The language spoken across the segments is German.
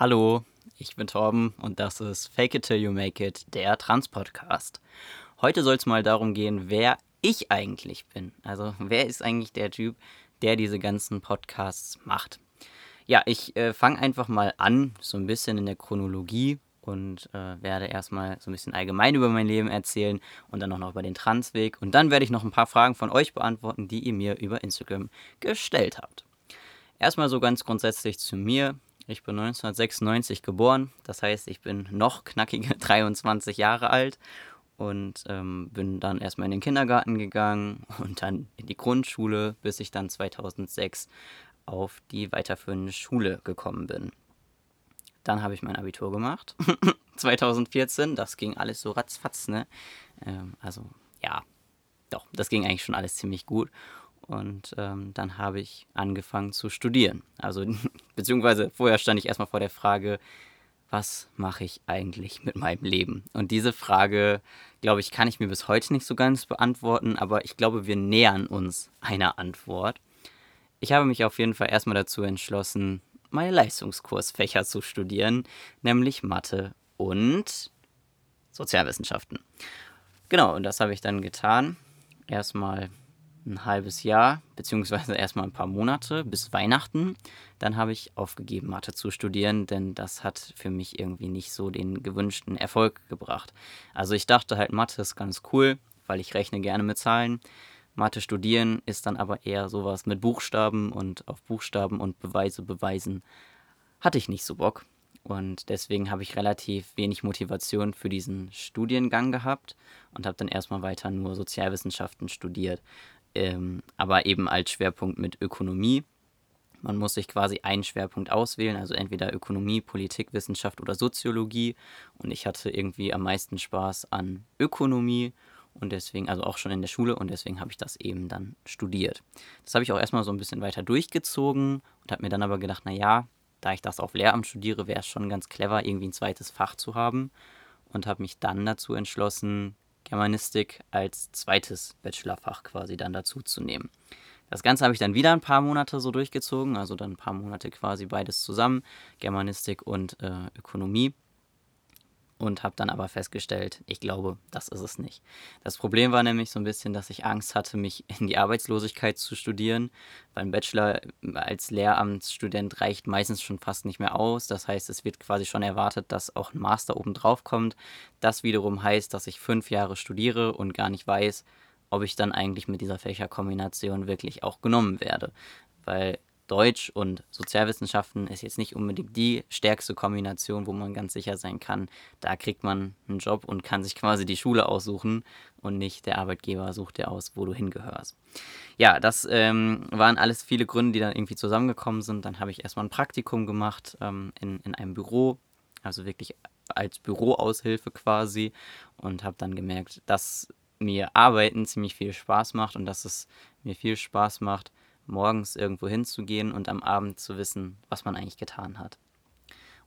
Hallo, ich bin Torben und das ist Fake It Till You Make It, der Trans-Podcast. Heute soll es mal darum gehen, wer ich eigentlich bin. Also, wer ist eigentlich der Typ, der diese ganzen Podcasts macht? Ja, ich äh, fange einfach mal an, so ein bisschen in der Chronologie und äh, werde erstmal so ein bisschen allgemein über mein Leben erzählen und dann auch noch über den Transweg. Und dann werde ich noch ein paar Fragen von euch beantworten, die ihr mir über Instagram gestellt habt. Erstmal so ganz grundsätzlich zu mir. Ich bin 1996 geboren, das heißt, ich bin noch knackige 23 Jahre alt und ähm, bin dann erstmal in den Kindergarten gegangen und dann in die Grundschule, bis ich dann 2006 auf die weiterführende Schule gekommen bin. Dann habe ich mein Abitur gemacht. 2014, das ging alles so ratzfatz, ne? Ähm, also, ja, doch, das ging eigentlich schon alles ziemlich gut. Und ähm, dann habe ich angefangen zu studieren. Also, beziehungsweise vorher stand ich erstmal vor der Frage, was mache ich eigentlich mit meinem Leben? Und diese Frage, glaube ich, kann ich mir bis heute nicht so ganz beantworten, aber ich glaube, wir nähern uns einer Antwort. Ich habe mich auf jeden Fall erstmal dazu entschlossen, meine Leistungskursfächer zu studieren, nämlich Mathe und Sozialwissenschaften. Genau, und das habe ich dann getan. Erstmal ein halbes Jahr, beziehungsweise erstmal ein paar Monate bis Weihnachten. Dann habe ich aufgegeben, Mathe zu studieren, denn das hat für mich irgendwie nicht so den gewünschten Erfolg gebracht. Also ich dachte halt, Mathe ist ganz cool, weil ich rechne gerne mit Zahlen. Mathe studieren ist dann aber eher sowas mit Buchstaben und auf Buchstaben und Beweise beweisen hatte ich nicht so Bock. Und deswegen habe ich relativ wenig Motivation für diesen Studiengang gehabt und habe dann erstmal weiter nur Sozialwissenschaften studiert. Ähm, aber eben als Schwerpunkt mit Ökonomie. Man muss sich quasi einen Schwerpunkt auswählen, also entweder Ökonomie, Politikwissenschaft oder Soziologie. Und ich hatte irgendwie am meisten Spaß an Ökonomie und deswegen, also auch schon in der Schule und deswegen habe ich das eben dann studiert. Das habe ich auch erstmal so ein bisschen weiter durchgezogen und habe mir dann aber gedacht, naja, da ich das auf Lehramt studiere, wäre es schon ganz clever, irgendwie ein zweites Fach zu haben und habe mich dann dazu entschlossen, Germanistik als zweites Bachelorfach quasi dann dazu zu nehmen. Das Ganze habe ich dann wieder ein paar Monate so durchgezogen, also dann ein paar Monate quasi beides zusammen, Germanistik und äh, Ökonomie und habe dann aber festgestellt, ich glaube, das ist es nicht. Das Problem war nämlich so ein bisschen, dass ich Angst hatte, mich in die Arbeitslosigkeit zu studieren, ein Bachelor als Lehramtsstudent reicht meistens schon fast nicht mehr aus. Das heißt, es wird quasi schon erwartet, dass auch ein Master obendrauf kommt. Das wiederum heißt, dass ich fünf Jahre studiere und gar nicht weiß, ob ich dann eigentlich mit dieser Fächerkombination wirklich auch genommen werde. Weil Deutsch und Sozialwissenschaften ist jetzt nicht unbedingt die stärkste Kombination, wo man ganz sicher sein kann, da kriegt man einen Job und kann sich quasi die Schule aussuchen und nicht der Arbeitgeber sucht dir aus, wo du hingehörst. Ja, das ähm, waren alles viele Gründe, die dann irgendwie zusammengekommen sind. Dann habe ich erstmal ein Praktikum gemacht ähm, in, in einem Büro, also wirklich als Büroaushilfe quasi und habe dann gemerkt, dass mir Arbeiten ziemlich viel Spaß macht und dass es mir viel Spaß macht, morgens irgendwo hinzugehen und am Abend zu wissen, was man eigentlich getan hat.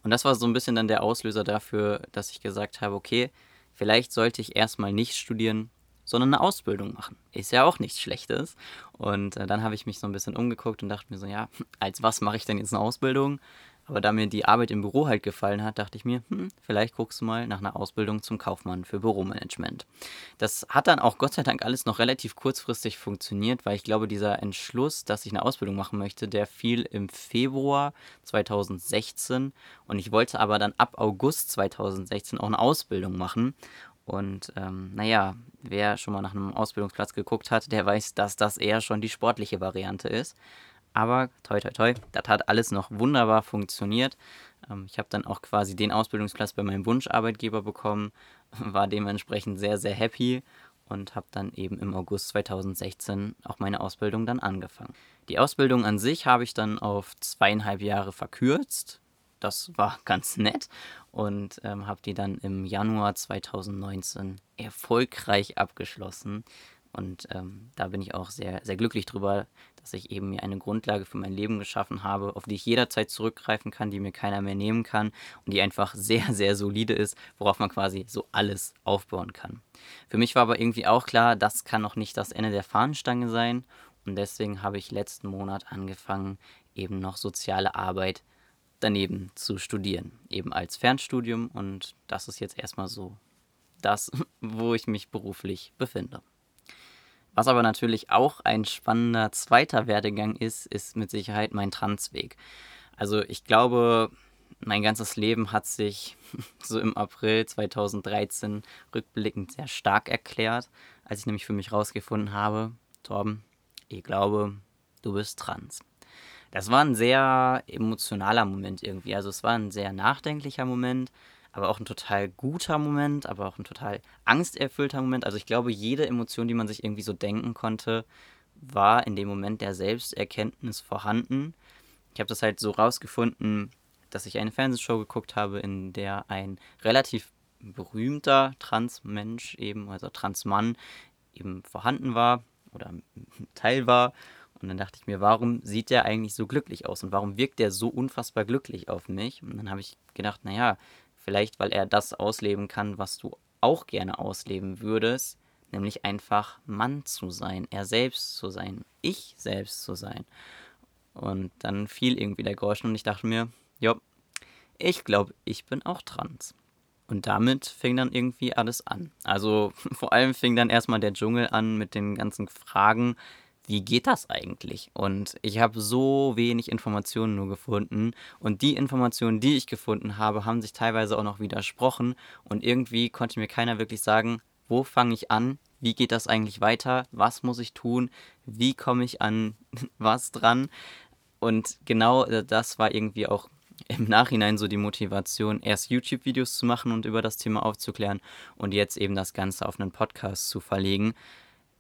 Und das war so ein bisschen dann der Auslöser dafür, dass ich gesagt habe, okay, vielleicht sollte ich erstmal nicht studieren, sondern eine Ausbildung machen. Ist ja auch nichts Schlechtes. Und äh, dann habe ich mich so ein bisschen umgeguckt und dachte mir so, ja, als was mache ich denn jetzt eine Ausbildung? Aber da mir die Arbeit im Büro halt gefallen hat, dachte ich mir, hm, vielleicht guckst du mal nach einer Ausbildung zum Kaufmann für Büromanagement. Das hat dann auch Gott sei Dank alles noch relativ kurzfristig funktioniert, weil ich glaube, dieser Entschluss, dass ich eine Ausbildung machen möchte, der fiel im Februar 2016 und ich wollte aber dann ab August 2016 auch eine Ausbildung machen. Und ähm, naja, wer schon mal nach einem Ausbildungsplatz geguckt hat, der weiß, dass das eher schon die sportliche Variante ist. Aber toi, toi, toi, das hat alles noch wunderbar funktioniert. Ähm, ich habe dann auch quasi den Ausbildungsplatz bei meinem Wunscharbeitgeber bekommen, war dementsprechend sehr, sehr happy und habe dann eben im August 2016 auch meine Ausbildung dann angefangen. Die Ausbildung an sich habe ich dann auf zweieinhalb Jahre verkürzt. Das war ganz nett und ähm, habe die dann im Januar 2019 erfolgreich abgeschlossen. Und ähm, da bin ich auch sehr, sehr glücklich drüber, dass ich eben mir eine Grundlage für mein Leben geschaffen habe, auf die ich jederzeit zurückgreifen kann, die mir keiner mehr nehmen kann und die einfach sehr, sehr solide ist, worauf man quasi so alles aufbauen kann. Für mich war aber irgendwie auch klar, das kann noch nicht das Ende der Fahnenstange sein und deswegen habe ich letzten Monat angefangen, eben noch soziale Arbeit daneben zu studieren, eben als Fernstudium. Und das ist jetzt erstmal so das, wo ich mich beruflich befinde. Was aber natürlich auch ein spannender zweiter Werdegang ist, ist mit Sicherheit mein Transweg. Also ich glaube, mein ganzes Leben hat sich so im April 2013 rückblickend sehr stark erklärt, als ich nämlich für mich rausgefunden habe, Torben, ich glaube, du bist trans. Das war ein sehr emotionaler Moment irgendwie. Also es war ein sehr nachdenklicher Moment, aber auch ein total guter Moment, aber auch ein total angsterfüllter Moment. Also ich glaube, jede Emotion, die man sich irgendwie so denken konnte, war in dem Moment der Selbsterkenntnis vorhanden. Ich habe das halt so rausgefunden, dass ich eine Fernsehshow geguckt habe, in der ein relativ berühmter Transmensch eben, also Transmann, eben vorhanden war oder Teil war. Und dann dachte ich mir, warum sieht der eigentlich so glücklich aus und warum wirkt der so unfassbar glücklich auf mich? Und dann habe ich gedacht, naja, Vielleicht, weil er das ausleben kann, was du auch gerne ausleben würdest, nämlich einfach Mann zu sein, er selbst zu sein, ich selbst zu sein. Und dann fiel irgendwie der Groschen und ich dachte mir, ja, ich glaube, ich bin auch trans. Und damit fing dann irgendwie alles an. Also vor allem fing dann erstmal der Dschungel an mit den ganzen Fragen, wie geht das eigentlich? Und ich habe so wenig Informationen nur gefunden. Und die Informationen, die ich gefunden habe, haben sich teilweise auch noch widersprochen. Und irgendwie konnte mir keiner wirklich sagen, wo fange ich an? Wie geht das eigentlich weiter? Was muss ich tun? Wie komme ich an was dran? Und genau äh, das war irgendwie auch im Nachhinein so die Motivation, erst YouTube-Videos zu machen und über das Thema aufzuklären und jetzt eben das Ganze auf einen Podcast zu verlegen,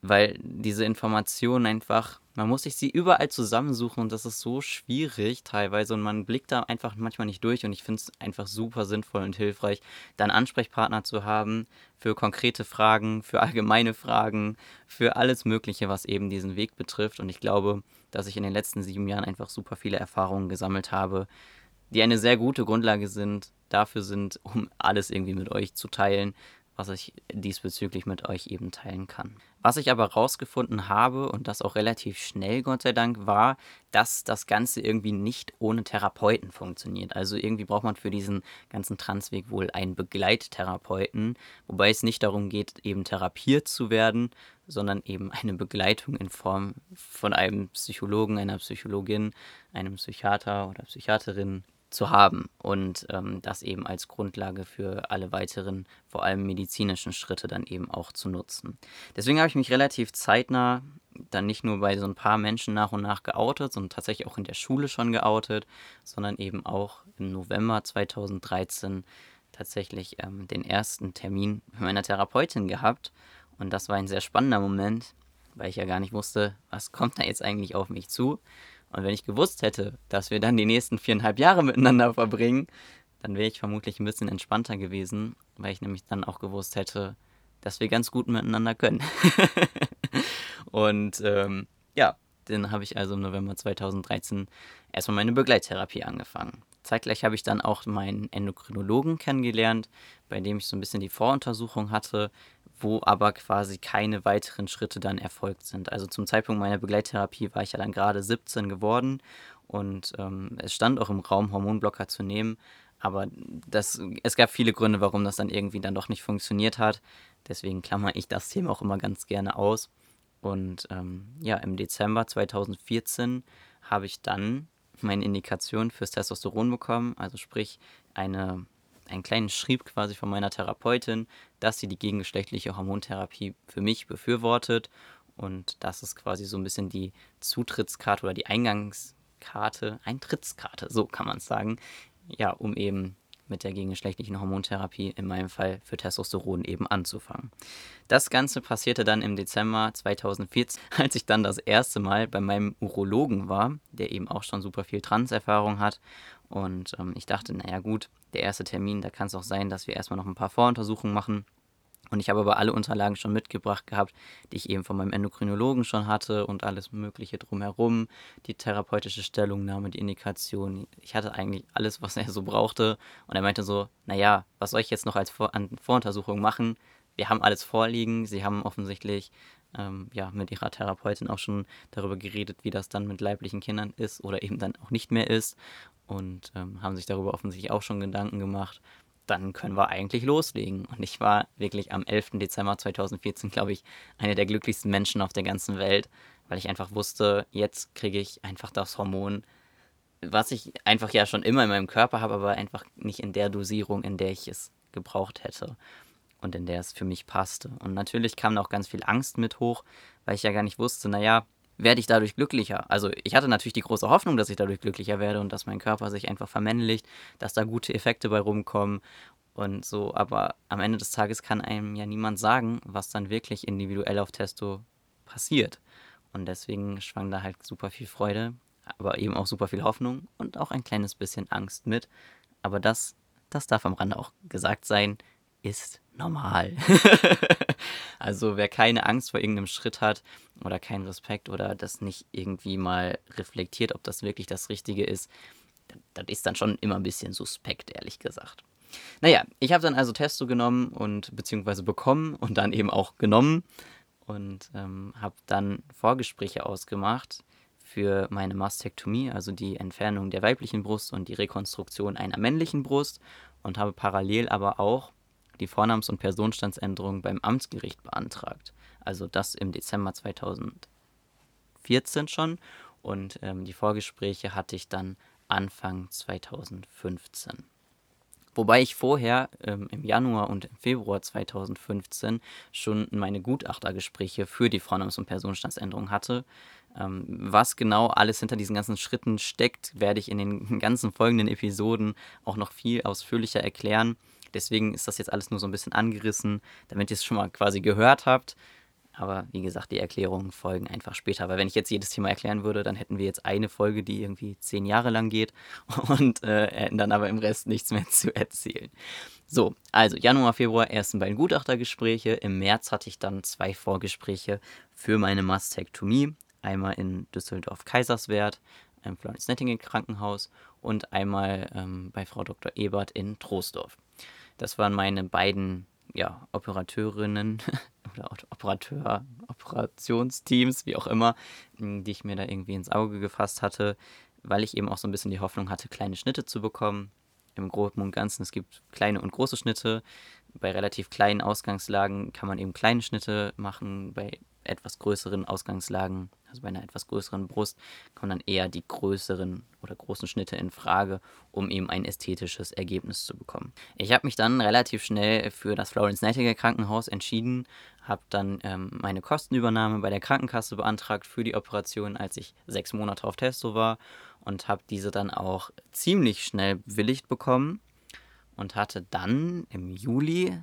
weil diese Informationen einfach, man muss sich sie überall zusammensuchen und das ist so schwierig teilweise und man blickt da einfach manchmal nicht durch und ich finde es einfach super sinnvoll und hilfreich, dann Ansprechpartner zu haben für konkrete Fragen, für allgemeine Fragen, für alles Mögliche, was eben diesen Weg betrifft und ich glaube, dass ich in den letzten sieben Jahren einfach super viele Erfahrungen gesammelt habe, die eine sehr gute Grundlage sind, dafür sind, um alles irgendwie mit euch zu teilen, was ich diesbezüglich mit euch eben teilen kann. Was ich aber rausgefunden habe, und das auch relativ schnell, Gott sei Dank, war, dass das Ganze irgendwie nicht ohne Therapeuten funktioniert. Also irgendwie braucht man für diesen ganzen Transweg wohl einen Begleittherapeuten, wobei es nicht darum geht, eben therapiert zu werden, sondern eben eine Begleitung in Form von einem Psychologen, einer Psychologin, einem Psychiater oder Psychiaterin zu haben und ähm, das eben als Grundlage für alle weiteren, vor allem medizinischen Schritte dann eben auch zu nutzen. Deswegen habe ich mich relativ zeitnah dann nicht nur bei so ein paar Menschen nach und nach geoutet, sondern tatsächlich auch in der Schule schon geoutet, sondern eben auch im November 2013 tatsächlich ähm, den ersten Termin mit meiner Therapeutin gehabt. Und das war ein sehr spannender Moment, weil ich ja gar nicht wusste, was kommt da jetzt eigentlich auf mich zu. Und wenn ich gewusst hätte, dass wir dann die nächsten viereinhalb Jahre miteinander verbringen, dann wäre ich vermutlich ein bisschen entspannter gewesen, weil ich nämlich dann auch gewusst hätte, dass wir ganz gut miteinander können. und ähm, ja, dann habe ich also im November 2013 erstmal meine Begleittherapie angefangen. Zeitgleich habe ich dann auch meinen Endokrinologen kennengelernt, bei dem ich so ein bisschen die Voruntersuchung hatte, wo aber quasi keine weiteren Schritte dann erfolgt sind. Also zum Zeitpunkt meiner Begleittherapie war ich ja dann gerade 17 geworden und ähm, es stand auch im Raum, Hormonblocker zu nehmen. Aber das, es gab viele Gründe, warum das dann irgendwie dann doch nicht funktioniert hat. Deswegen klammer ich das Thema auch immer ganz gerne aus. Und ähm, ja, im Dezember 2014 habe ich dann meine Indikation fürs Testosteron bekommen, also sprich eine einen kleinen Schrieb quasi von meiner Therapeutin, dass sie die gegengeschlechtliche Hormontherapie für mich befürwortet. Und das ist quasi so ein bisschen die Zutrittskarte oder die Eingangskarte, Eintrittskarte, so kann man es sagen, ja, um eben mit der gegengeschlechtlichen Hormontherapie, in meinem Fall für Testosteron eben anzufangen. Das Ganze passierte dann im Dezember 2014, als ich dann das erste Mal bei meinem Urologen war, der eben auch schon super viel Transerfahrung hat. Und ähm, ich dachte, naja gut, der erste Termin, da kann es auch sein, dass wir erstmal noch ein paar Voruntersuchungen machen. Und ich habe aber alle Unterlagen schon mitgebracht gehabt, die ich eben von meinem Endokrinologen schon hatte und alles Mögliche drumherum, die therapeutische Stellungnahme, die Indikation. Ich hatte eigentlich alles, was er so brauchte. Und er meinte so, naja, was soll ich jetzt noch als Vor an Voruntersuchung machen? Wir haben alles vorliegen. Sie haben offensichtlich ähm, ja, mit ihrer Therapeutin auch schon darüber geredet, wie das dann mit leiblichen Kindern ist oder eben dann auch nicht mehr ist. Und ähm, haben sich darüber offensichtlich auch schon Gedanken gemacht. Dann können wir eigentlich loslegen. Und ich war wirklich am 11. Dezember 2014, glaube ich, einer der glücklichsten Menschen auf der ganzen Welt, weil ich einfach wusste, jetzt kriege ich einfach das Hormon, was ich einfach ja schon immer in meinem Körper habe, aber einfach nicht in der Dosierung, in der ich es gebraucht hätte und in der es für mich passte. Und natürlich kam da auch ganz viel Angst mit hoch, weil ich ja gar nicht wusste, naja, werde ich dadurch glücklicher? Also ich hatte natürlich die große Hoffnung, dass ich dadurch glücklicher werde und dass mein Körper sich einfach vermännlicht, dass da gute Effekte bei rumkommen und so, aber am Ende des Tages kann einem ja niemand sagen, was dann wirklich individuell auf Testo passiert. Und deswegen schwang da halt super viel Freude, aber eben auch super viel Hoffnung und auch ein kleines bisschen Angst mit. Aber das, das darf am Rande auch gesagt sein, ist normal. also wer keine Angst vor irgendeinem Schritt hat oder keinen Respekt oder das nicht irgendwie mal reflektiert, ob das wirklich das Richtige ist, das ist dann schon immer ein bisschen suspekt, ehrlich gesagt. Naja, ich habe dann also Testo genommen und beziehungsweise bekommen und dann eben auch genommen und ähm, habe dann Vorgespräche ausgemacht für meine Mastektomie, also die Entfernung der weiblichen Brust und die Rekonstruktion einer männlichen Brust und habe parallel aber auch die Vornamens- und Personenstandsänderung beim Amtsgericht beantragt. Also das im Dezember 2014 schon und ähm, die Vorgespräche hatte ich dann Anfang 2015. Wobei ich vorher ähm, im Januar und im Februar 2015 schon meine Gutachtergespräche für die Vornamens- und Personenstandsänderung hatte. Ähm, was genau alles hinter diesen ganzen Schritten steckt, werde ich in den ganzen folgenden Episoden auch noch viel ausführlicher erklären. Deswegen ist das jetzt alles nur so ein bisschen angerissen, damit ihr es schon mal quasi gehört habt. Aber wie gesagt, die Erklärungen folgen einfach später. Weil wenn ich jetzt jedes Thema erklären würde, dann hätten wir jetzt eine Folge, die irgendwie zehn Jahre lang geht und äh, hätten dann aber im Rest nichts mehr zu erzählen. So, also Januar, Februar ersten beiden Gutachtergespräche. Im März hatte ich dann zwei Vorgespräche für meine Mastektomie. Einmal in Düsseldorf-Kaiserswerth im Florence Nightingale Krankenhaus und einmal ähm, bei Frau Dr. Ebert in Troisdorf. Das waren meine beiden ja, Operateurinnen oder Operateur, Operationsteams, wie auch immer, die ich mir da irgendwie ins Auge gefasst hatte, weil ich eben auch so ein bisschen die Hoffnung hatte, kleine Schnitte zu bekommen. Im Groben und Ganzen, es gibt kleine und große Schnitte. Bei relativ kleinen Ausgangslagen kann man eben kleine Schnitte machen. Bei etwas größeren Ausgangslagen, also bei einer etwas größeren Brust, kommen dann eher die größeren oder großen Schnitte in Frage, um eben ein ästhetisches Ergebnis zu bekommen. Ich habe mich dann relativ schnell für das Florence Nightingale Krankenhaus entschieden, habe dann ähm, meine Kostenübernahme bei der Krankenkasse beantragt für die Operation, als ich sechs Monate auf Testo war und habe diese dann auch ziemlich schnell bewilligt bekommen und hatte dann im Juli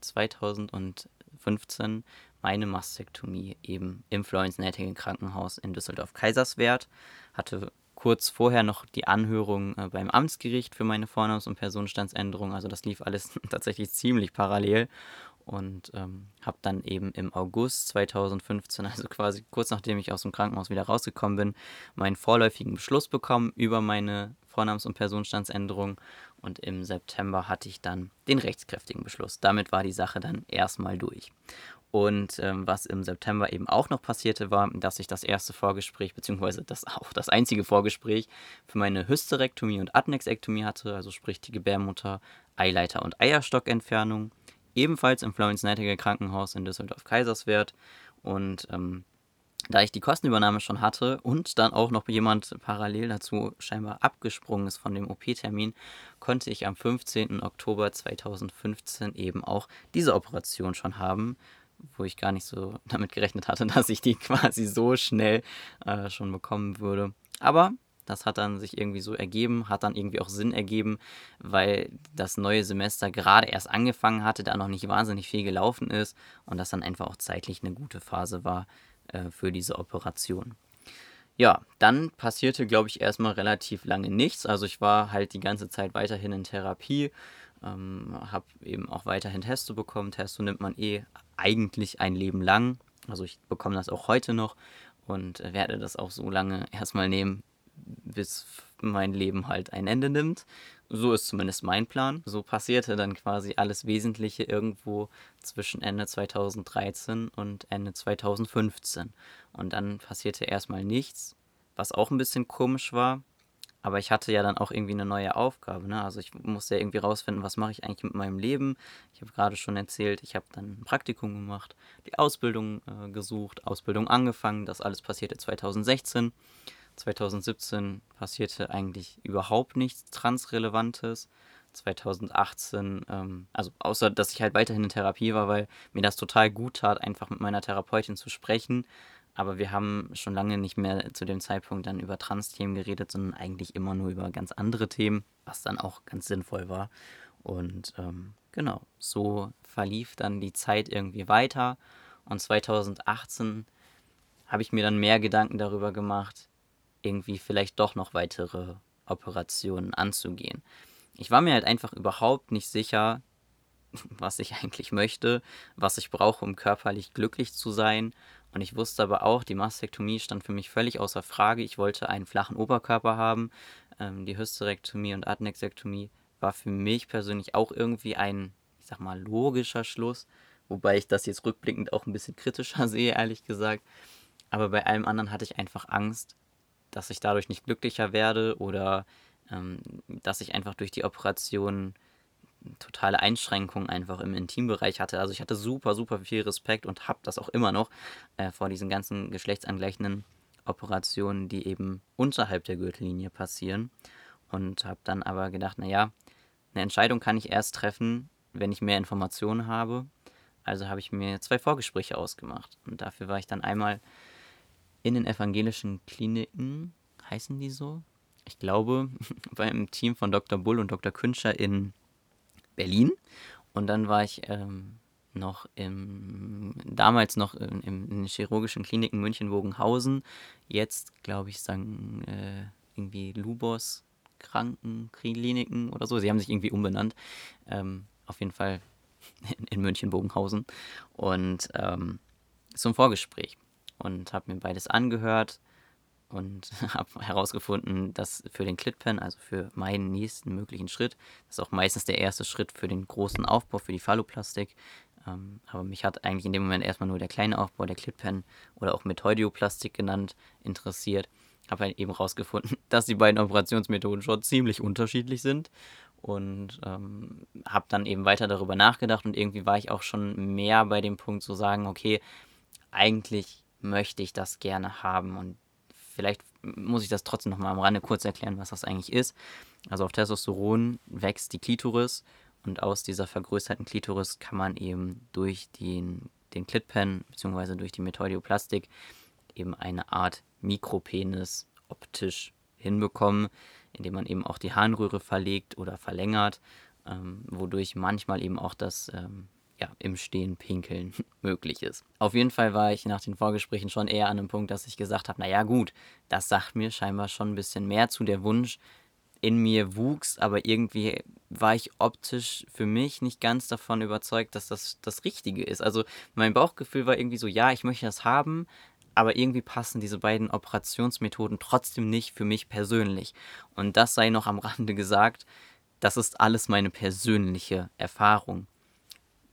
2015 meine Mastektomie eben im Florence Nightingale Krankenhaus in Düsseldorf-Kaiserswerth. Hatte kurz vorher noch die Anhörung äh, beim Amtsgericht für meine Vornamens- und Personenstandsänderung. Also das lief alles tatsächlich ziemlich parallel. Und ähm, habe dann eben im August 2015, also quasi kurz nachdem ich aus dem Krankenhaus wieder rausgekommen bin, meinen vorläufigen Beschluss bekommen über meine Vornamens- und Personenstandsänderung. Und im September hatte ich dann den rechtskräftigen Beschluss. Damit war die Sache dann erstmal durch. Und ähm, was im September eben auch noch passierte, war, dass ich das erste Vorgespräch, beziehungsweise das auch das einzige Vorgespräch für meine Hysterektomie und Adnexektomie hatte, also sprich die Gebärmutter, Eileiter und Eierstockentfernung, ebenfalls im Florence Nightingale Krankenhaus in Düsseldorf-Kaiserswerth. Und ähm, da ich die Kostenübernahme schon hatte und dann auch noch jemand parallel dazu scheinbar abgesprungen ist von dem OP-Termin, konnte ich am 15. Oktober 2015 eben auch diese Operation schon haben wo ich gar nicht so damit gerechnet hatte, dass ich die quasi so schnell äh, schon bekommen würde. Aber das hat dann sich irgendwie so ergeben, hat dann irgendwie auch Sinn ergeben, weil das neue Semester gerade erst angefangen hatte, da noch nicht wahnsinnig viel gelaufen ist und das dann einfach auch zeitlich eine gute Phase war äh, für diese Operation. Ja, dann passierte, glaube ich, erstmal relativ lange nichts. Also ich war halt die ganze Zeit weiterhin in Therapie, ähm, habe eben auch weiterhin Testo bekommen. Testo nimmt man eh eigentlich ein Leben lang. Also ich bekomme das auch heute noch und werde das auch so lange erstmal nehmen, bis mein Leben halt ein Ende nimmt. So ist zumindest mein Plan. So passierte dann quasi alles Wesentliche irgendwo zwischen Ende 2013 und Ende 2015. Und dann passierte erstmal nichts, was auch ein bisschen komisch war, Aber ich hatte ja dann auch irgendwie eine neue Aufgabe. Ne? Also ich musste ja irgendwie rausfinden, was mache ich eigentlich mit meinem Leben. Ich habe gerade schon erzählt, ich habe dann ein Praktikum gemacht, die Ausbildung äh, gesucht, Ausbildung angefangen. Das alles passierte 2016. 2017 passierte eigentlich überhaupt nichts Transrelevantes. 2018, ähm, also außer dass ich halt weiterhin in Therapie war, weil mir das total gut tat, einfach mit meiner Therapeutin zu sprechen. Aber wir haben schon lange nicht mehr zu dem Zeitpunkt dann über Trans-Themen geredet, sondern eigentlich immer nur über ganz andere Themen, was dann auch ganz sinnvoll war. Und ähm, genau, so verlief dann die Zeit irgendwie weiter. Und 2018 habe ich mir dann mehr Gedanken darüber gemacht, irgendwie vielleicht doch noch weitere Operationen anzugehen ich war mir halt einfach überhaupt nicht sicher, was ich eigentlich möchte, was ich brauche, um körperlich glücklich zu sein. Und ich wusste aber auch, die Mastektomie stand für mich völlig außer Frage. Ich wollte einen flachen Oberkörper haben. Ähm, die Hysterektomie und Adnexektomie war für mich persönlich auch irgendwie ein, ich sag mal, logischer Schluss. Wobei ich das jetzt rückblickend auch ein bisschen kritischer sehe, ehrlich gesagt. Aber bei allem anderen hatte ich einfach Angst, dass ich dadurch nicht glücklicher werde oder ähm, dass ich einfach durch die Operation totale Einschränkungen einfach im Intimbereich hatte. Also ich hatte super, super viel Respekt und habe das auch immer noch äh, vor diesen ganzen geschlechtsangleichenden Operationen, die eben unterhalb der Gürtellinie passieren. Und habe dann aber gedacht, naja, eine Entscheidung kann ich erst treffen, wenn ich mehr Informationen habe. Also habe ich mir zwei Vorgespräche ausgemacht. Und dafür war ich dann einmal in den evangelischen Kliniken, heißen die so? ich glaube, beim Team von Dr. Bull und Dr. Künscher in Berlin. Und dann war ich ähm, noch im, damals noch in, in, chirurgischen Kliniken München-Bogenhausen. Jetzt, glaube ich, sagen äh, irgendwie Lubos Krankenkliniken oder so. Sie haben sich irgendwie umbenannt. Ähm, auf jeden Fall in, in München-Bogenhausen. Und ähm, zum Vorgespräch. Und habe mir beides angehört und habe herausgefunden, dass für den Clitpen, also für meinen nächsten möglichen Schritt, das ist auch meistens der erste Schritt für den großen Aufbau, für die Phalloplastik. Ähm, aber mich hat eigentlich in dem Moment erstmal nur der kleine Aufbau, der Clitpen oder auch Methoidioplastik genannt, interessiert. Habe halt eben herausgefunden, dass die beiden Operationsmethoden schon ziemlich unterschiedlich sind und ähm, habe dann eben weiter darüber nachgedacht und irgendwie war ich auch schon mehr bei dem Punkt zu sagen, okay, eigentlich möchte ich das gerne haben und vielleicht muss ich das trotzdem noch mal am Rande kurz erklären, was das eigentlich ist. Also auf Testosteron wächst die Klitoris und aus dieser vergrößerten Klitoris kann man eben durch den, den Clitpen bzw. durch die Methoidioplastik eben eine Art Mikropenis optisch hinbekommen, indem man eben auch die Harnröhre verlegt oder verlängert, ähm, wodurch manchmal eben auch das ähm, ja, im Stehen pinkeln möglich ist. Auf jeden Fall war ich nach den Vorgesprächen schon eher an einem Punkt, dass ich gesagt habe, naja gut, das sagt mir scheinbar schon ein bisschen mehr zu. Der Wunsch in mir wuchs, aber irgendwie war ich optisch für mich nicht ganz davon überzeugt, dass das das Richtige ist. Also mein Bauchgefühl war irgendwie so, ja, ich möchte das haben, aber irgendwie passen diese beiden Operationsmethoden trotzdem nicht für mich persönlich. Und das sei noch am Rande gesagt, das ist alles meine persönliche Erfahrung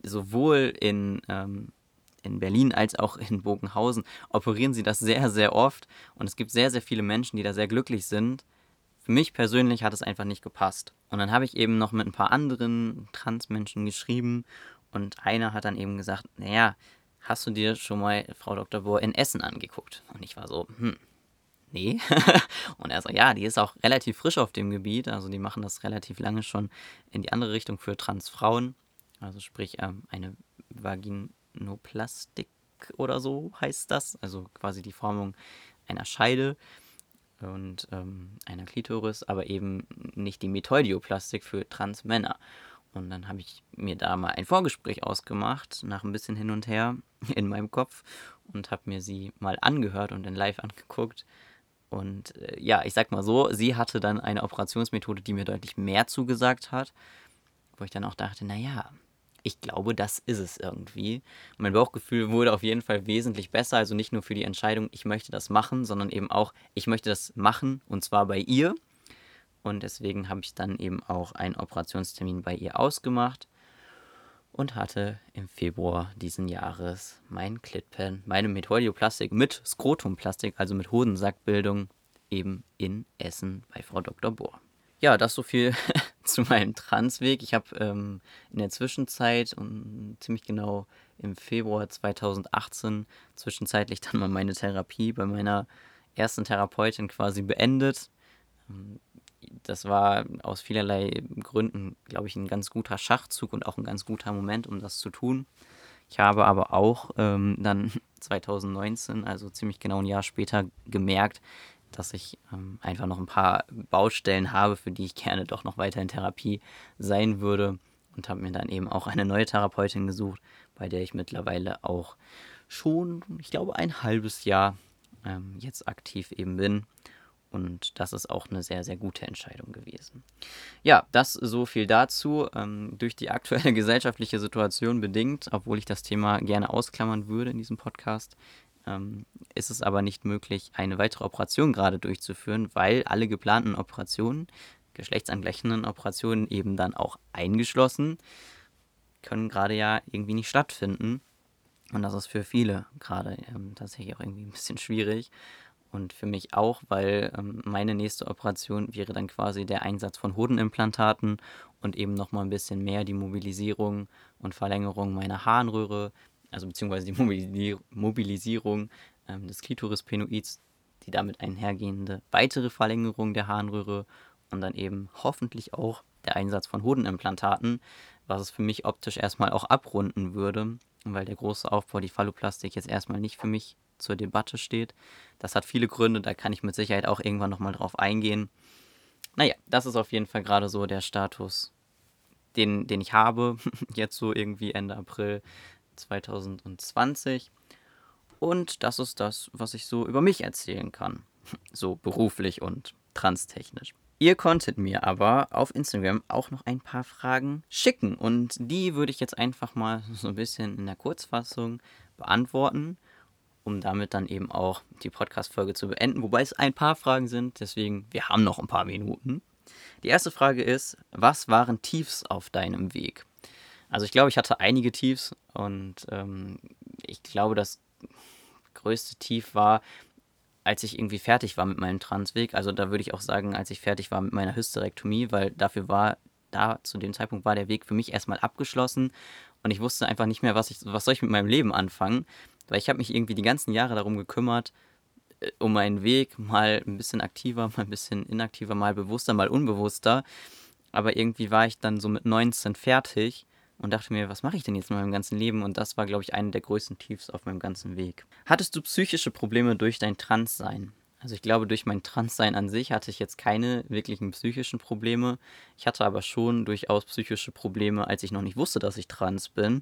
sowohl in, ähm, in Berlin als auch in Bogenhausen operieren sie das sehr, sehr oft. Und es gibt sehr, sehr viele Menschen, die da sehr glücklich sind. Für mich persönlich hat es einfach nicht gepasst. Und dann habe ich eben noch mit ein paar anderen Transmenschen geschrieben und einer hat dann eben gesagt, naja, hast du dir schon mal Frau Dr. Bohr in Essen angeguckt? Und ich war so, hm, nee. und er so, ja, die ist auch relativ frisch auf dem Gebiet, also die machen das relativ lange schon in die andere Richtung für Transfrauen. Also sprich ähm, eine Vaginoplastik oder so heißt das. Also quasi die Formung einer Scheide und ähm, einer Klitoris, aber eben nicht die Methoidioplastik für Transmänner. Und dann habe ich mir da mal ein Vorgespräch ausgemacht, nach ein bisschen hin und her in meinem Kopf und habe mir sie mal angehört und in live angeguckt. Und äh, ja, ich sag mal so, sie hatte dann eine Operationsmethode, die mir deutlich mehr zugesagt hat, wo ich dann auch dachte, naja, ich glaube, das ist es irgendwie. mein Bauchgefühl wurde auf jeden Fall wesentlich besser. Also nicht nur für die Entscheidung, ich möchte das machen, sondern eben auch, ich möchte das machen und zwar bei ihr. Und deswegen habe ich dann eben auch einen Operationstermin bei ihr ausgemacht und hatte im Februar diesen Jahres mein Clitpen, meine Methoidioplastik mit Skrotumplastik, also mit Hodensackbildung, eben in Essen bei Frau Dr. Bohr. Ja, das so viel zu meinem Transweg. Ich habe ähm, in der Zwischenzeit und ziemlich genau im Februar 2018 zwischenzeitlich dann mal meine Therapie bei meiner ersten Therapeutin quasi beendet. Das war aus vielerlei Gründen, glaube ich, ein ganz guter Schachzug und auch ein ganz guter Moment, um das zu tun. Ich habe aber auch ähm, dann 2019, also ziemlich genau ein Jahr später, gemerkt, dass ich ähm, einfach noch ein paar Baustellen habe, für die ich gerne doch noch weiter in Therapie sein würde und habe mir dann eben auch eine neue Therapeutin gesucht, bei der ich mittlerweile auch schon, ich glaube, ein halbes Jahr ähm, jetzt aktiv eben bin. Und das ist auch eine sehr, sehr gute Entscheidung gewesen. Ja, das so viel dazu. Ähm, durch die aktuelle gesellschaftliche Situation bedingt, obwohl ich das Thema gerne ausklammern würde in diesem Podcast, ähm, ist es aber nicht möglich, eine weitere Operation gerade durchzuführen, weil alle geplanten Operationen, geschlechtsangleichenden Operationen eben dann auch eingeschlossen, können gerade ja irgendwie nicht stattfinden. Und das ist für viele gerade ähm, tatsächlich auch irgendwie ein bisschen schwierig. Und für mich auch, weil ähm, meine nächste Operation wäre dann quasi der Einsatz von Hodenimplantaten und eben nochmal ein bisschen mehr die Mobilisierung und Verlängerung meiner Harnröhre, also beziehungsweise die Mobilisierung ähm, des Klitorispenoids, die damit einhergehende weitere Verlängerung der Harnröhre und dann eben hoffentlich auch der Einsatz von Hodenimplantaten, was es für mich optisch erstmal auch abrunden würde, weil der große Aufbau, die Phalloplastik jetzt erstmal nicht für mich zur Debatte steht. Das hat viele Gründe, da kann ich mit Sicherheit auch irgendwann nochmal drauf eingehen. Naja, das ist auf jeden Fall gerade so der Status, den, den ich habe, jetzt so irgendwie Ende April 2020. Und das ist das, was ich so über mich erzählen kann. So beruflich und transtechnisch. Ihr konntet mir aber auf Instagram auch noch ein paar Fragen schicken und die würde ich jetzt einfach mal so ein bisschen in der Kurzfassung beantworten, um damit dann eben auch die Podcast-Folge zu beenden. Wobei es ein paar Fragen sind, deswegen wir haben noch ein paar Minuten. Die erste Frage ist: Was waren Tiefs auf deinem Weg? Also ich glaube, ich hatte einige Tiefs und ähm, ich glaube, das größte Tief war, als ich irgendwie fertig war mit meinem Transweg. Also da würde ich auch sagen, als ich fertig war mit meiner Hysterektomie, weil dafür war, da zu dem Zeitpunkt war der Weg für mich erstmal abgeschlossen und ich wusste einfach nicht mehr, was ich, was soll ich mit meinem Leben anfangen. Weil ich habe mich irgendwie die ganzen Jahre darum gekümmert, äh, um meinen Weg mal ein bisschen aktiver, mal ein bisschen inaktiver, mal bewusster, mal unbewusster. Aber irgendwie war ich dann so mit 19 fertig und dachte mir, was mache ich denn jetzt mit meinem ganzen Leben? Und das war, glaube ich, eine der größten Tiefs auf meinem ganzen Weg. Hattest du psychische Probleme durch dein Transsein? Also ich glaube, durch mein Transsein an sich hatte ich jetzt keine wirklichen psychischen Probleme. Ich hatte aber schon durchaus psychische Probleme, als ich noch nicht wusste, dass ich trans bin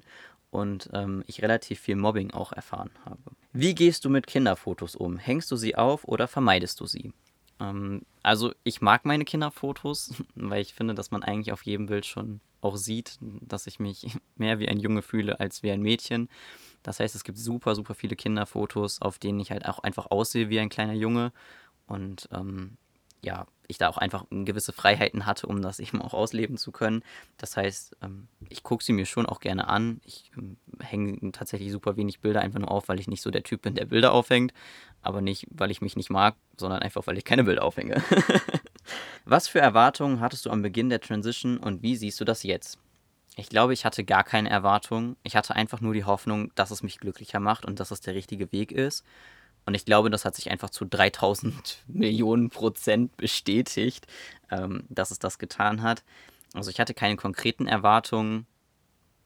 und ähm, ich relativ viel Mobbing auch erfahren habe. Wie gehst du mit Kinderfotos um? Hängst du sie auf oder vermeidest du sie? Ähm, also ich mag meine Kinderfotos, weil ich finde, dass man eigentlich auf jedem Bild schon auch sieht, dass ich mich mehr wie ein Junge fühle als wie ein Mädchen. Das heißt, es gibt super, super viele Kinderfotos, auf denen ich halt auch einfach aussehe wie ein kleiner Junge. Und ähm, ja, ich da auch einfach gewisse Freiheiten hatte, um das eben auch ausleben zu können. Das heißt, ähm, ich gucke sie mir schon auch gerne an. Ich ähm, hänge tatsächlich super wenig Bilder einfach nur auf, weil ich nicht so der Typ bin, der Bilder aufhängt. Aber nicht, weil ich mich nicht mag, sondern einfach, weil ich keine Bilder aufhänge. Was für Erwartungen hattest du am Beginn der Transition und wie siehst du das jetzt? Ich glaube, ich hatte gar keine Erwartungen. Ich hatte einfach nur die Hoffnung, dass es mich glücklicher macht und dass es der richtige Weg ist. Und ich glaube, das hat sich einfach zu 3000 Millionen Prozent bestätigt, ähm, dass es das getan hat. Also ich hatte keine konkreten Erwartungen.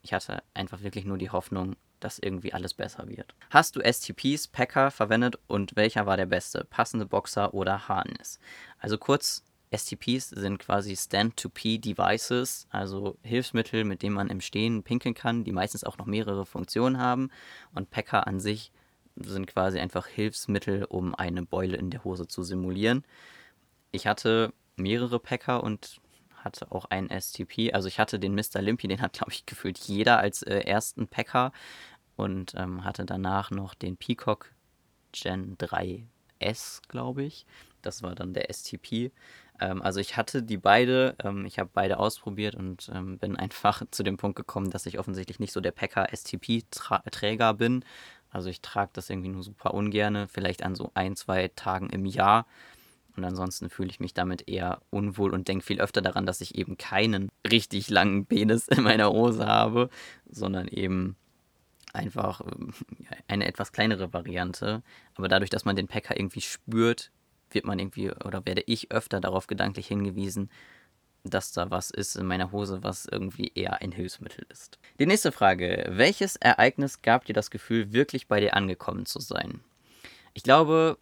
Ich hatte einfach wirklich nur die Hoffnung, dass irgendwie alles besser wird. Hast du STPs, Packer verwendet und welcher war der beste? Passende Boxer oder Harness? Also kurz, STPs sind quasi Stand-to-P-Devices, also Hilfsmittel, mit denen man im Stehen pinkeln kann, die meistens auch noch mehrere Funktionen haben. Und Packer an sich sind quasi einfach Hilfsmittel, um eine Beule in der Hose zu simulieren. Ich hatte mehrere Packer und hatte auch einen STP. Also ich hatte den Mr. Limpy, den hat, glaube ich, gefühlt jeder als äh, ersten Packer. Und ähm, hatte danach noch den Peacock Gen 3S, glaube ich. Das war dann der STP. Ähm, also ich hatte die beide, ähm, ich habe beide ausprobiert und ähm, bin einfach zu dem Punkt gekommen, dass ich offensichtlich nicht so der Packer STP-Träger bin, also ich trage das irgendwie nur super ungerne, vielleicht an so ein, zwei Tagen im Jahr. Und ansonsten fühle ich mich damit eher unwohl und denke viel öfter daran, dass ich eben keinen richtig langen Penis in meiner Hose habe, sondern eben einfach ähm, eine etwas kleinere Variante. Aber dadurch, dass man den Packer irgendwie spürt, wird man irgendwie oder werde ich öfter darauf gedanklich hingewiesen, dass da was ist in meiner Hose, was irgendwie eher ein Hilfsmittel ist. Die nächste Frage. Welches Ereignis gab dir das Gefühl, wirklich bei dir angekommen zu sein? Ich glaube,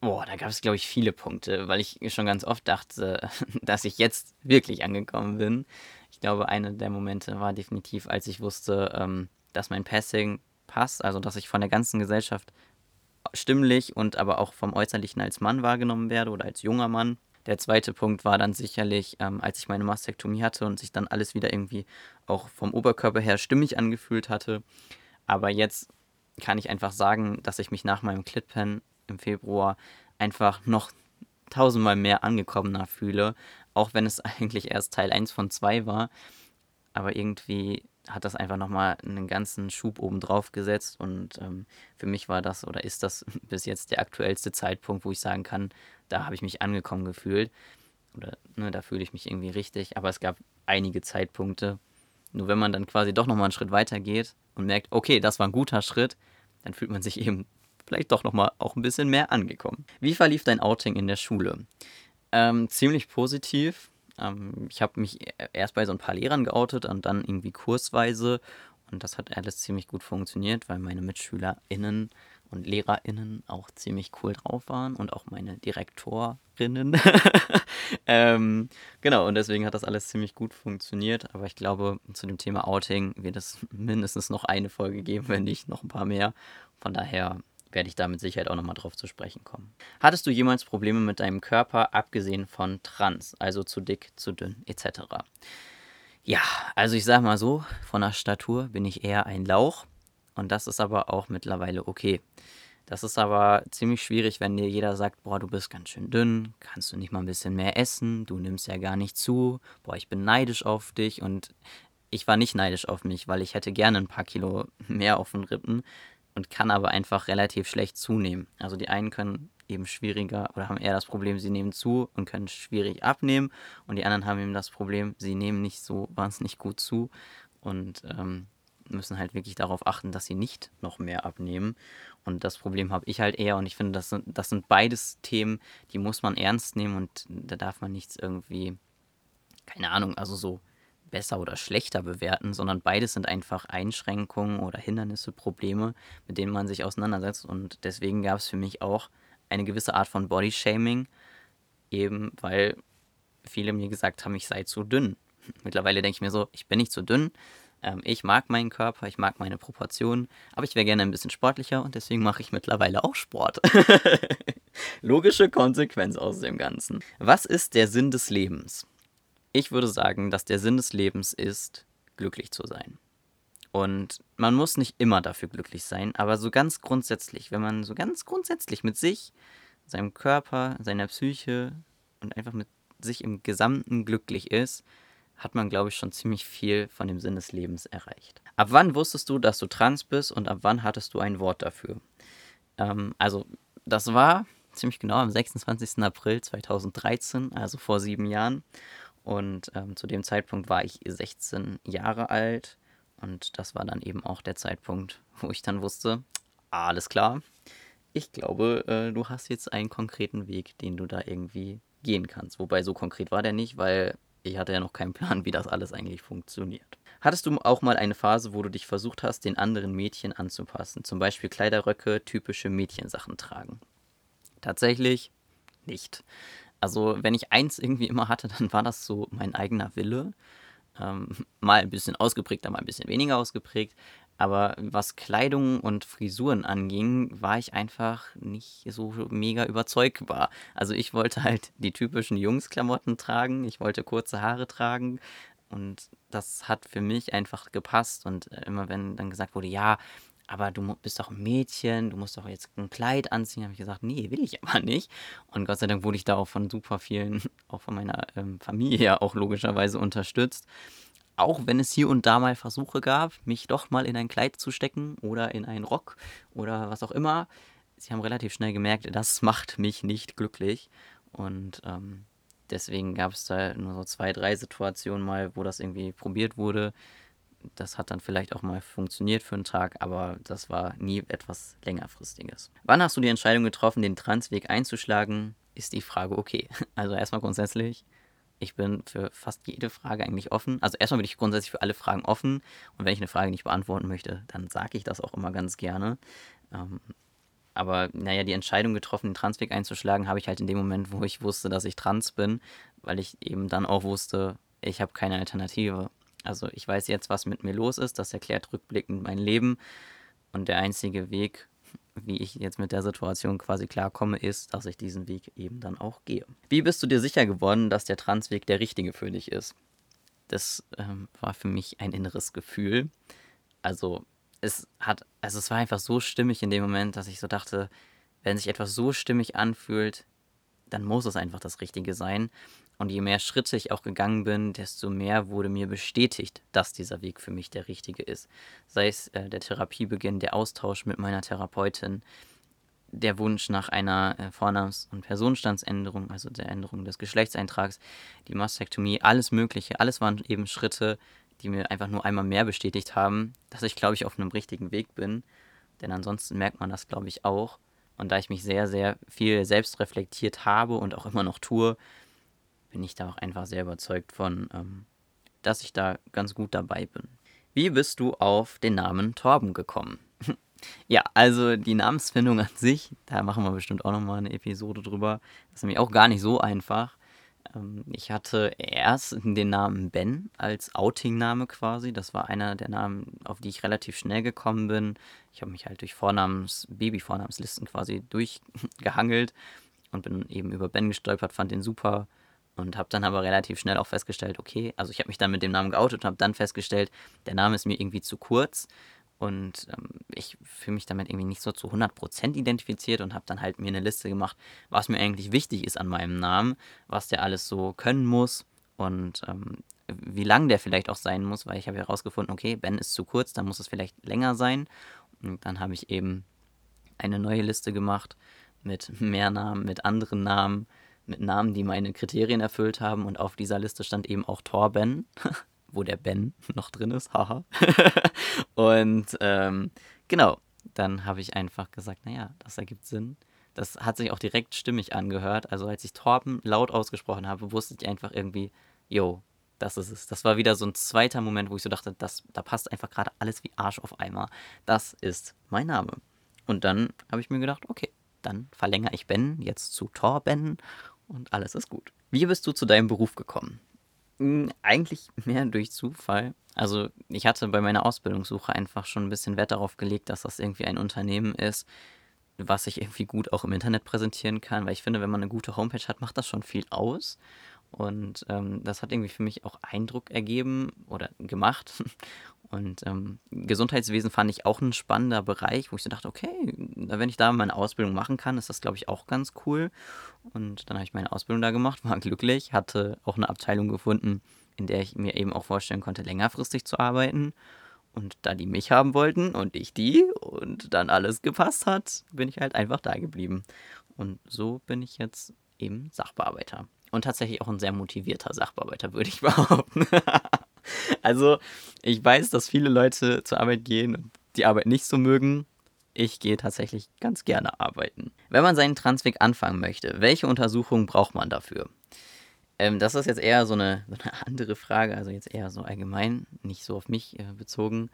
boah, da gab es, glaube ich, viele Punkte, weil ich schon ganz oft dachte, dass ich jetzt wirklich angekommen bin. Ich glaube, einer der Momente war definitiv, als ich wusste, ähm, dass mein Passing passt, also dass ich von der ganzen Gesellschaft stimmlich und aber auch vom Äußerlichen als Mann wahrgenommen werde oder als junger Mann. Der zweite Punkt war dann sicherlich, ähm, als ich meine Mastektomie hatte und sich dann alles wieder irgendwie auch vom Oberkörper her stimmig angefühlt hatte. Aber jetzt kann ich einfach sagen, dass ich mich nach meinem Clitpen im Februar einfach noch tausendmal mehr angekommener fühle, auch wenn es eigentlich erst Teil 1 von 2 war. Aber irgendwie hat das einfach nochmal einen ganzen Schub oben drauf gesetzt und ähm, für mich war das oder ist das bis jetzt der aktuellste Zeitpunkt, wo ich sagen kann, da habe ich mich angekommen gefühlt oder ne, da fühle ich mich irgendwie richtig, aber es gab einige Zeitpunkte, nur wenn man dann quasi doch nochmal einen Schritt weiter geht und merkt, okay, das war ein guter Schritt, dann fühlt man sich eben vielleicht doch nochmal auch ein bisschen mehr angekommen. Wie verlief dein Outing in der Schule? Ähm, ziemlich positiv. Ähm, ich habe mich e-, erst bei so ein paar Lehrern geoutet und dann irgendwie kursweise. Und das hat alles ziemlich gut funktioniert, weil meine MitschülerInnen und LehrerInnen auch ziemlich cool drauf waren und auch meine Direktorinnen. ähm, genau, und deswegen hat das alles ziemlich gut funktioniert. Aber ich glaube, zu dem Thema Outing wird es mindestens noch eine Folge geben, wenn nicht noch ein paar mehr. Von daher werde ich da mit Sicherheit auch nochmal drauf zu sprechen kommen. Hattest du jemals Probleme mit deinem Körper, abgesehen von Trans, also zu dick, zu dünn etc.? Ja, also ich sage mal so, von der Statur bin ich eher ein Lauch und das ist aber auch mittlerweile okay. Das ist aber ziemlich schwierig, wenn dir jeder sagt, boah, du bist ganz schön dünn, kannst du nicht mal ein bisschen mehr essen, du nimmst ja gar nicht zu, boah, ich bin neidisch auf dich und ich war nicht neidisch auf mich, weil ich hätte gerne ein paar Kilo mehr auf den Rippen und kann aber einfach relativ schlecht zunehmen. Also die einen können eben schwieriger oder haben eher das Problem, sie nehmen zu und können schwierig abnehmen und die anderen haben eben das Problem, sie nehmen nicht so wahnsinnig gut zu und ähm, müssen halt wirklich darauf achten, dass sie nicht noch mehr abnehmen. Und das Problem habe ich halt eher und ich finde, das sind, das sind beides Themen, die muss man ernst nehmen und da darf man nichts irgendwie, keine Ahnung, also so besser oder schlechter bewerten, sondern beides sind einfach Einschränkungen oder Hindernisse, Probleme, mit denen man sich auseinandersetzt. Und deswegen gab es für mich auch eine gewisse Art von Bodyshaming, eben weil viele mir gesagt haben, ich sei zu dünn. Mittlerweile denke ich mir so, ich bin nicht zu dünn. Ähm, ich mag meinen Körper, ich mag meine Proportionen, aber ich wäre gerne ein bisschen sportlicher und deswegen mache ich mittlerweile auch Sport. Logische Konsequenz aus dem Ganzen. Was ist der Sinn des Lebens? Ich würde sagen, dass der Sinn des Lebens ist, glücklich zu sein. Und man muss nicht immer dafür glücklich sein, aber so ganz grundsätzlich, wenn man so ganz grundsätzlich mit sich, seinem Körper, seiner Psyche und einfach mit sich im Gesamten glücklich ist, hat man, glaube ich, schon ziemlich viel von dem Sinn des Lebens erreicht. Ab wann wusstest du, dass du trans bist und ab wann hattest du ein Wort dafür? Ähm, also, das war ziemlich genau am 26. April 2013, also vor sieben Jahren. Und ähm, zu dem Zeitpunkt war ich 16 Jahre alt. Und das war dann eben auch der Zeitpunkt, wo ich dann wusste, alles klar, ich glaube, äh, du hast jetzt einen konkreten Weg, den du da irgendwie gehen kannst. Wobei so konkret war der nicht, weil ich hatte ja noch keinen Plan, wie das alles eigentlich funktioniert. Hattest du auch mal eine Phase, wo du dich versucht hast, den anderen Mädchen anzupassen? Zum Beispiel Kleiderröcke, typische Mädchensachen tragen? Tatsächlich nicht. Also, wenn ich eins irgendwie immer hatte, dann war das so mein eigener Wille. Ähm, mal ein bisschen ausgeprägter, mal ein bisschen weniger ausgeprägt. Aber was Kleidung und Frisuren anging, war ich einfach nicht so mega überzeugbar. Also ich wollte halt die typischen Jungsklamotten tragen, ich wollte kurze Haare tragen und das hat für mich einfach gepasst. Und immer wenn dann gesagt wurde, ja, aber du bist doch ein Mädchen, du musst doch jetzt ein Kleid anziehen. Habe ich gesagt, nee, will ich aber nicht. Und Gott sei Dank wurde ich da auch von super vielen, auch von meiner ähm, Familie her auch logischerweise unterstützt. Auch wenn es hier und da mal Versuche gab, mich doch mal in ein Kleid zu stecken oder in einen Rock oder was auch immer. sie haben relativ schnell gemerkt, das macht mich nicht glücklich. Und ähm, deswegen gab es da nur so zwei, drei Situationen mal, wo das irgendwie probiert wurde. Das hat dann vielleicht auch mal funktioniert für einen Tag, aber das war nie etwas längerfristiges. Wann hast du die Entscheidung getroffen, den Transweg einzuschlagen? Ist die Frage okay. Also erstmal grundsätzlich, ich bin für fast jede Frage eigentlich offen. Also erstmal bin ich grundsätzlich für alle Fragen offen. Und wenn ich eine Frage nicht beantworten möchte, dann sage ich das auch immer ganz gerne. Ähm, aber naja, die Entscheidung getroffen, den Transweg einzuschlagen, habe ich halt in dem Moment, wo ich wusste, dass ich trans bin, weil ich eben dann auch wusste, ich habe keine Alternative. Also ich weiß jetzt, was mit mir los ist, das erklärt rückblickend mein Leben. Und der einzige Weg, wie ich jetzt mit der Situation quasi klarkomme, ist, dass ich diesen Weg eben dann auch gehe. Wie bist du dir sicher geworden, dass der Transweg der richtige für dich ist? Das ähm, war für mich ein inneres Gefühl. Also es hat, also es war einfach so stimmig in dem Moment, dass ich so dachte, wenn sich etwas so stimmig anfühlt, dann muss es einfach das Richtige sein. Und je mehr Schritte ich auch gegangen bin, desto mehr wurde mir bestätigt, dass dieser Weg für mich der richtige ist. Sei es äh, der Therapiebeginn, der Austausch mit meiner Therapeutin, der Wunsch nach einer äh, Vornamens- und Personenstandsänderung, also der Änderung des Geschlechtseintrags, die Mastektomie, alles Mögliche, alles waren eben Schritte, die mir einfach nur einmal mehr bestätigt haben, dass ich, glaube ich, auf einem richtigen Weg bin. Denn ansonsten merkt man das, glaube ich, auch. Und da ich mich sehr, sehr viel selbst reflektiert habe und auch immer noch tue, bin ich da auch einfach sehr überzeugt von, ähm, dass ich da ganz gut dabei bin. Wie bist du auf den Namen Torben gekommen? ja, also die Namensfindung an sich, da machen wir bestimmt auch nochmal eine Episode drüber. Das ist nämlich auch gar nicht so einfach. Ähm, ich hatte erst den Namen Ben als Outing-Name quasi. Das war einer der Namen, auf die ich relativ schnell gekommen bin. Ich habe mich halt durch Vornamens-, Baby-Vornamenslisten quasi durchgehangelt und bin eben über Ben gestolpert, fand den super und habe dann aber relativ schnell auch festgestellt, okay, also ich habe mich dann mit dem Namen geoutet und habe dann festgestellt, der Name ist mir irgendwie zu kurz und ähm, ich fühle mich damit irgendwie nicht so zu 100% identifiziert und habe dann halt mir eine Liste gemacht, was mir eigentlich wichtig ist an meinem Namen, was der alles so können muss und ähm, wie lang der vielleicht auch sein muss, weil ich habe herausgefunden, okay, Ben ist zu kurz, dann muss es vielleicht länger sein. Und dann habe ich eben eine neue Liste gemacht mit mehr Namen, mit anderen Namen, mit Namen, die meine Kriterien erfüllt haben. Und auf dieser Liste stand eben auch Torben. wo der Ben noch drin ist, haha. und ähm, genau, dann habe ich einfach gesagt, naja, das ergibt Sinn. Das hat sich auch direkt stimmig angehört. Also als ich Torben laut ausgesprochen habe, wusste ich einfach irgendwie, yo, das ist es. Das war wieder so ein zweiter Moment, wo ich so dachte, das, da passt einfach gerade alles wie Arsch auf Eimer. Das ist mein Name. Und dann habe ich mir gedacht, okay, dann verlängere ich Ben jetzt zu Torben und alles ist gut. Wie bist du zu deinem Beruf gekommen? Hm, eigentlich mehr durch Zufall. Also ich hatte bei meiner Ausbildungssuche einfach schon ein bisschen Wert darauf gelegt, dass das irgendwie ein Unternehmen ist, was ich irgendwie gut auch im Internet präsentieren kann, weil ich finde, wenn man eine gute Homepage hat, macht das schon viel aus. Und ähm, das hat irgendwie für mich auch Eindruck ergeben oder gemacht. Und ähm, Gesundheitswesen fand ich auch ein spannender Bereich, wo ich so dachte, okay, wenn ich da meine Ausbildung machen kann, ist das, glaube ich, auch ganz cool. Und dann habe ich meine Ausbildung da gemacht, war glücklich, hatte auch eine Abteilung gefunden, in der ich mir eben auch vorstellen konnte, längerfristig zu arbeiten. Und da die mich haben wollten und ich die und dann alles gepasst hat, bin ich halt einfach da geblieben. Und so bin ich jetzt eben Sachbearbeiter. Und tatsächlich auch ein sehr motivierter Sachbearbeiter, würde ich behaupten. also, ich weiß, dass viele Leute zur Arbeit gehen und die Arbeit nicht so mögen. Ich gehe tatsächlich ganz gerne arbeiten. Wenn man seinen Transweg anfangen möchte, welche Untersuchungen braucht man dafür? Ähm, das ist jetzt eher so eine, so eine, andere Frage, also jetzt eher so allgemein, nicht so auf mich äh, bezogen.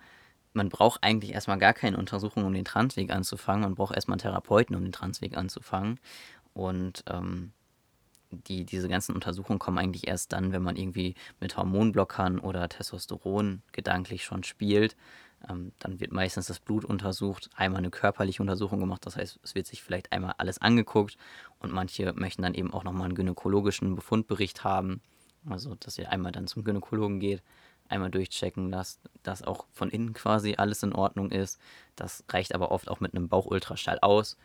Man braucht eigentlich erstmal gar keine Untersuchung, um den Transweg anzufangen. Man braucht erstmal einen Therapeuten, um den Transweg anzufangen. Und ähm, die, diese ganzen Untersuchungen kommen eigentlich erst dann, wenn man irgendwie mit Hormonblockern oder Testosteron gedanklich schon spielt. Ähm, dann wird meistens das Blut untersucht, einmal eine körperliche Untersuchung gemacht, das heißt, es wird sich vielleicht einmal alles angeguckt und manche möchten dann eben auch nochmal einen gynäkologischen Befundbericht haben, also dass ihr einmal dann zum Gynäkologen geht, einmal durchchecken lasst, dass auch von innen quasi alles in Ordnung ist. Das reicht aber oft auch mit einem Bauchultraschall aus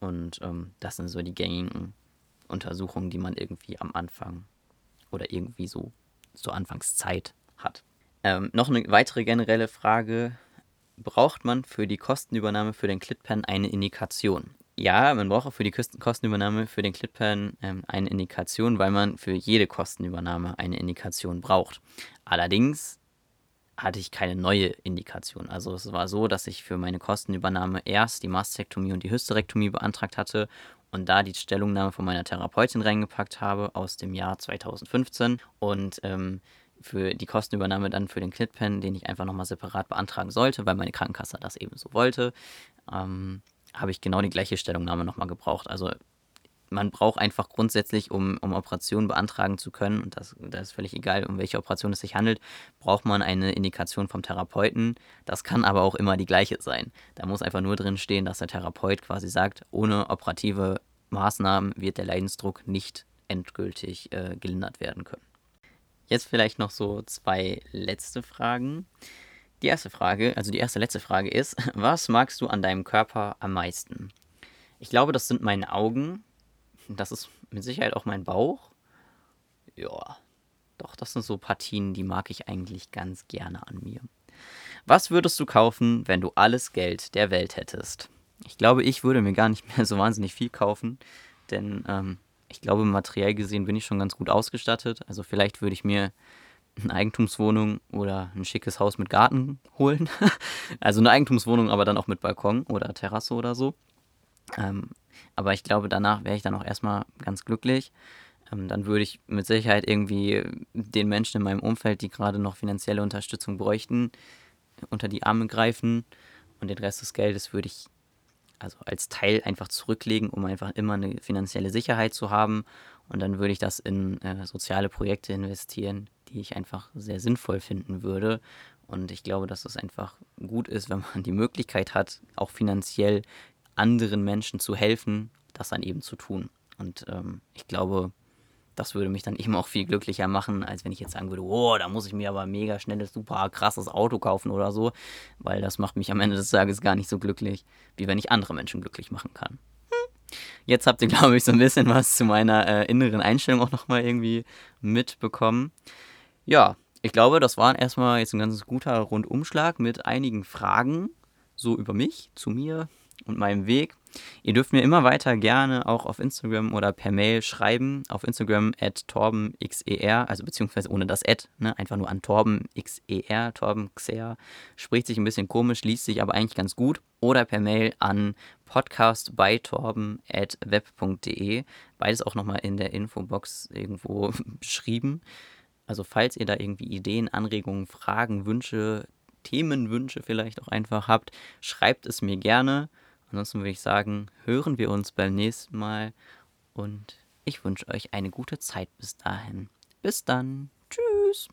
und ähm, das sind so die gängigen Untersuchungen, die man irgendwie am Anfang oder irgendwie so zur Anfangszeit hat. Ähm, noch eine weitere generelle Frage. Braucht man für die Kostenübernahme für den ClitPen eine Indikation? ja, man braucht auch für die Kostenübernahme für den ClipPan ähm, eine Indikation, weil man für jede Kostenübernahme eine Indikation braucht. Allerdings hatte ich keine neue Indikation. Also es war so, dass ich für meine Kostenübernahme erst die Mastektomie und die Hysterektomie beantragt hatte und da die Stellungnahme von meiner Therapeutin reingepackt habe aus dem Jahr 2015 und ähm, für die Kostenübernahme dann für den ClitPen, den ich einfach nochmal separat beantragen sollte, weil meine Krankenkasse das eben so wollte, ähm, habe ich genau die gleiche Stellungnahme nochmal gebraucht. Also man braucht einfach grundsätzlich, um, um Operationen beantragen zu können, und das, das ist völlig egal, um welche Operation es sich handelt, braucht man eine Indikation vom Therapeuten. Das kann aber auch immer die gleiche sein. Da muss einfach nur drin stehen, dass der Therapeut quasi sagt, ohne operative Maßnahmen wird der Leidensdruck nicht endgültig äh, gelindert werden können. Jetzt vielleicht noch so zwei letzte Fragen. Die erste Frage, also die erste letzte Frage ist, was magst du an deinem Körper am meisten? Ich glaube, das sind meine Augen, das ist mit Sicherheit auch mein Bauch. Ja, doch, das sind so Partien, die mag ich eigentlich ganz gerne an mir. Was würdest du kaufen, wenn du alles Geld der Welt hättest? Ich glaube, ich würde mir gar nicht mehr so wahnsinnig viel kaufen, denn ähm, ich glaube, materiell gesehen bin ich schon ganz gut ausgestattet. Also vielleicht würde ich mir eine Eigentumswohnung oder ein schickes Haus mit Garten holen. also eine Eigentumswohnung, aber dann auch mit Balkon oder Terrasse oder so. Ähm, aber ich glaube, danach wäre ich dann auch erstmal ganz glücklich. Ähm, dann würde ich mit Sicherheit irgendwie den Menschen in meinem Umfeld, die gerade noch finanzielle Unterstützung bräuchten, unter die Arme greifen. Und den Rest des Geldes würde ich also als Teil einfach zurücklegen, um einfach immer eine finanzielle Sicherheit zu haben. Und dann würde ich das in äh, soziale Projekte investieren, die ich einfach sehr sinnvoll finden würde. Und ich glaube, dass es einfach gut ist, wenn man die Möglichkeit hat, auch finanziell anderen Menschen zu helfen, das dann eben zu tun. Und ähm, ich glaube, das würde mich dann eben auch viel glücklicher machen, als wenn ich jetzt sagen würde, oh, da muss ich mir aber mega schnelles, super krasses Auto kaufen oder so, weil das macht mich am Ende des Tages gar nicht so glücklich, wie wenn ich andere Menschen glücklich machen kann. Hm. Jetzt habt ihr, glaube ich, so ein bisschen was zu meiner äh, inneren Einstellung auch nochmal irgendwie mitbekommen. Ja, ich glaube, das war erstmal jetzt ein ganz guter Rundumschlag mit einigen Fragen, so über mich, zu mir, und meinem Weg. Ihr dürft mir immer weiter gerne auch auf Instagram oder per Mail schreiben. Auf Instagram at torbenxer, also beziehungsweise ohne das Ad, ne, einfach nur an torbenxer, torbenxer. Spricht sich ein bisschen komisch, liest sich aber eigentlich ganz gut. Oder per Mail an podcastbeitorben.web.de. Beides auch nochmal in der Infobox irgendwo beschrieben. Also falls ihr da irgendwie Ideen, Anregungen, Fragen, Wünsche, Themenwünsche vielleicht auch einfach habt, schreibt es mir gerne. Ansonsten würde ich sagen, hören wir uns beim nächsten Mal und ich wünsche euch eine gute Zeit bis dahin. Bis dann. Tschüss.